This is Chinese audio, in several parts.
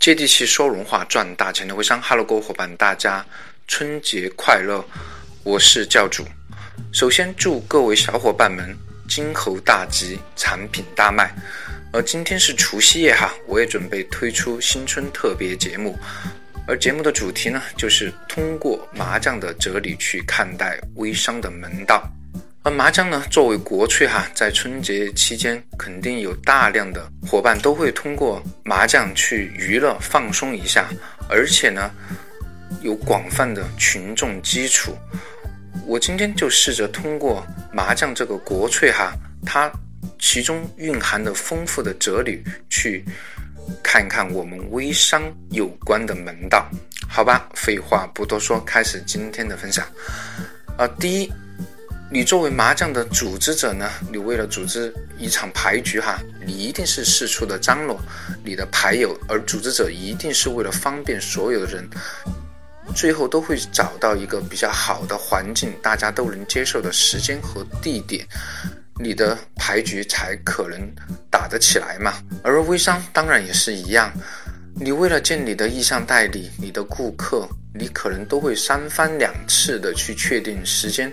接地气说人话赚大钱的微商，Hello，各位伙伴，大家春节快乐！我是教主。首先祝各位小伙伴们金猴大吉，产品大卖。而今天是除夕夜哈，我也准备推出新春特别节目。而节目的主题呢，就是通过麻将的哲理去看待微商的门道。而麻将呢，作为国粹哈，在春节期间肯定有大量的伙伴都会通过麻将去娱乐放松一下，而且呢，有广泛的群众基础。我今天就试着通过麻将这个国粹哈，它其中蕴含的丰富的哲理，去看看我们微商有关的门道。好吧，废话不多说，开始今天的分享。啊，第一。你作为麻将的组织者呢，你为了组织一场牌局哈，你一定是四处的张罗你的牌友，而组织者一定是为了方便所有的人，最后都会找到一个比较好的环境，大家都能接受的时间和地点，你的牌局才可能打得起来嘛。而微商当然也是一样，你为了见你的意向代理，你的顾客，你可能都会三番两次的去确定时间。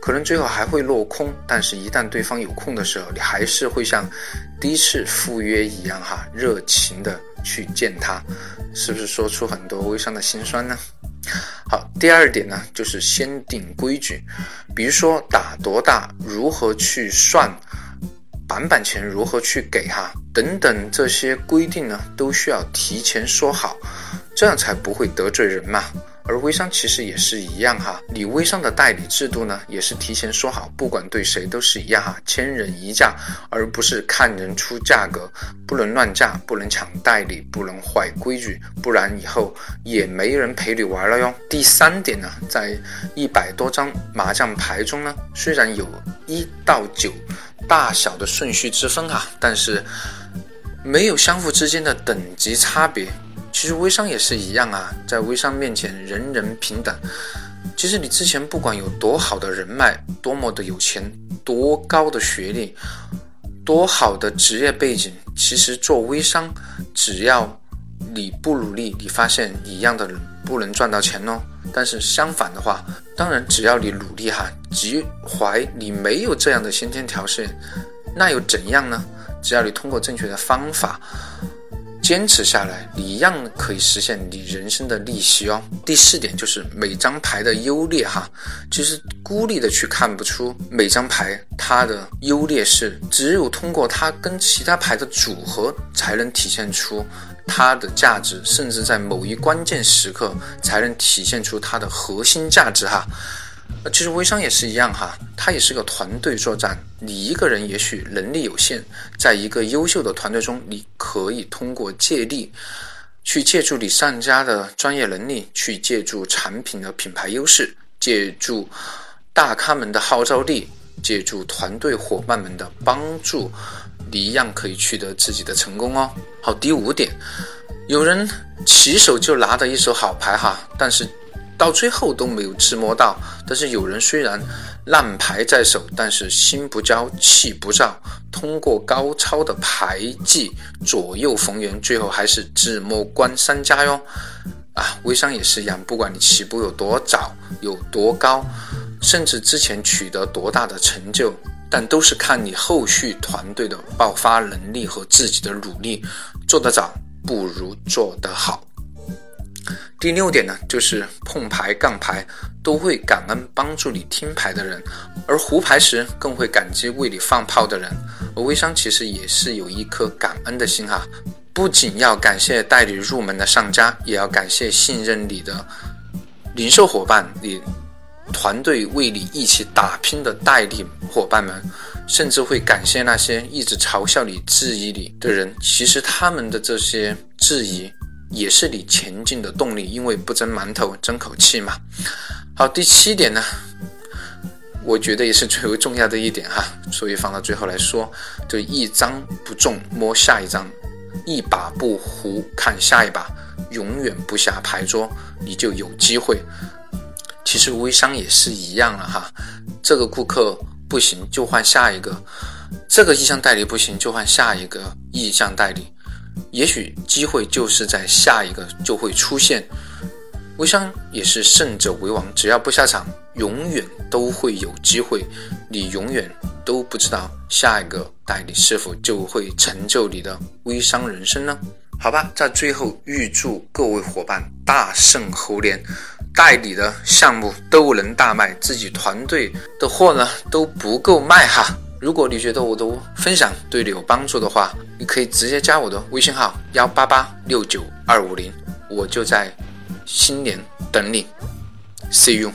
可能最后还会落空，但是，一旦对方有空的时候，你还是会像第一次赴约一样，哈，热情的去见他，是不是说出很多微商的心酸呢？好，第二点呢，就是先定规矩，比如说打多大，如何去算，板板钱如何去给，哈，等等这些规定呢，都需要提前说好，这样才不会得罪人嘛。而微商其实也是一样哈，你微商的代理制度呢，也是提前说好，不管对谁都是一样哈，千人一价，而不是看人出价格，不能乱价，不能抢代理，不能坏规矩，不然以后也没人陪你玩了哟。第三点呢，在一百多张麻将牌中呢，虽然有一到九大小的顺序之分哈，但是没有相互之间的等级差别。其实微商也是一样啊，在微商面前人人平等。其实你之前不管有多好的人脉，多么的有钱，多高的学历，多好的职业背景，其实做微商，只要你不努力，你发现一样的人不能赚到钱哦。但是相反的话，当然只要你努力哈，即怀你没有这样的先天条件，那又怎样呢？只要你通过正确的方法。坚持下来，你一样可以实现你人生的逆袭哦。第四点就是每张牌的优劣哈，其实孤立的去看不出每张牌它的优劣势，只有通过它跟其他牌的组合，才能体现出它的价值，甚至在某一关键时刻才能体现出它的核心价值哈。其实微商也是一样哈，它也是个团队作战。你一个人也许能力有限，在一个优秀的团队中，你可以通过借力，去借助你上家的专业能力，去借助产品的品牌优势，借助大咖们的号召力，借助团队伙伴们的帮助，你一样可以取得自己的成功哦。好，第五点，有人起手就拿着一手好牌哈，但是。到最后都没有自摸到，但是有人虽然烂牌在手，但是心不焦气不躁，通过高超的牌技左右逢源，最后还是自摸关三家哟。啊，微商也是一样，不管你起步有多早，有多高，甚至之前取得多大的成就，但都是看你后续团队的爆发能力和自己的努力。做得早不如做得好。第六点呢，就是碰牌、杠牌都会感恩帮助你听牌的人，而胡牌时更会感激为你放炮的人。而微商其实也是有一颗感恩的心哈，不仅要感谢带你入门的上家，也要感谢信任你的零售伙伴、你团队为你一起打拼的代理伙伴们，甚至会感谢那些一直嘲笑你、质疑你的人。其实他们的这些质疑。也是你前进的动力，因为不争馒头争口气嘛。好，第七点呢，我觉得也是最为重要的一点哈，所以放到最后来说，就一张不中摸下一张，一把不胡看下一把，永远不下牌桌，你就有机会。其实微商也是一样了哈，这个顾客不行就换下一个，这个意向代理不行就换下一个意向代理。也许机会就是在下一个就会出现。微商也是胜者为王，只要不下场，永远都会有机会。你永远都不知道下一个代理是否就会成就你的微商人生呢？好吧，在最后预祝各位伙伴大胜猴年，代理的项目都能大卖，自己团队的货呢都不够卖哈。如果你觉得我的分享对你有帮助的话，你可以直接加我的微信号幺八八六九二五零，我就在。新年等你，See you。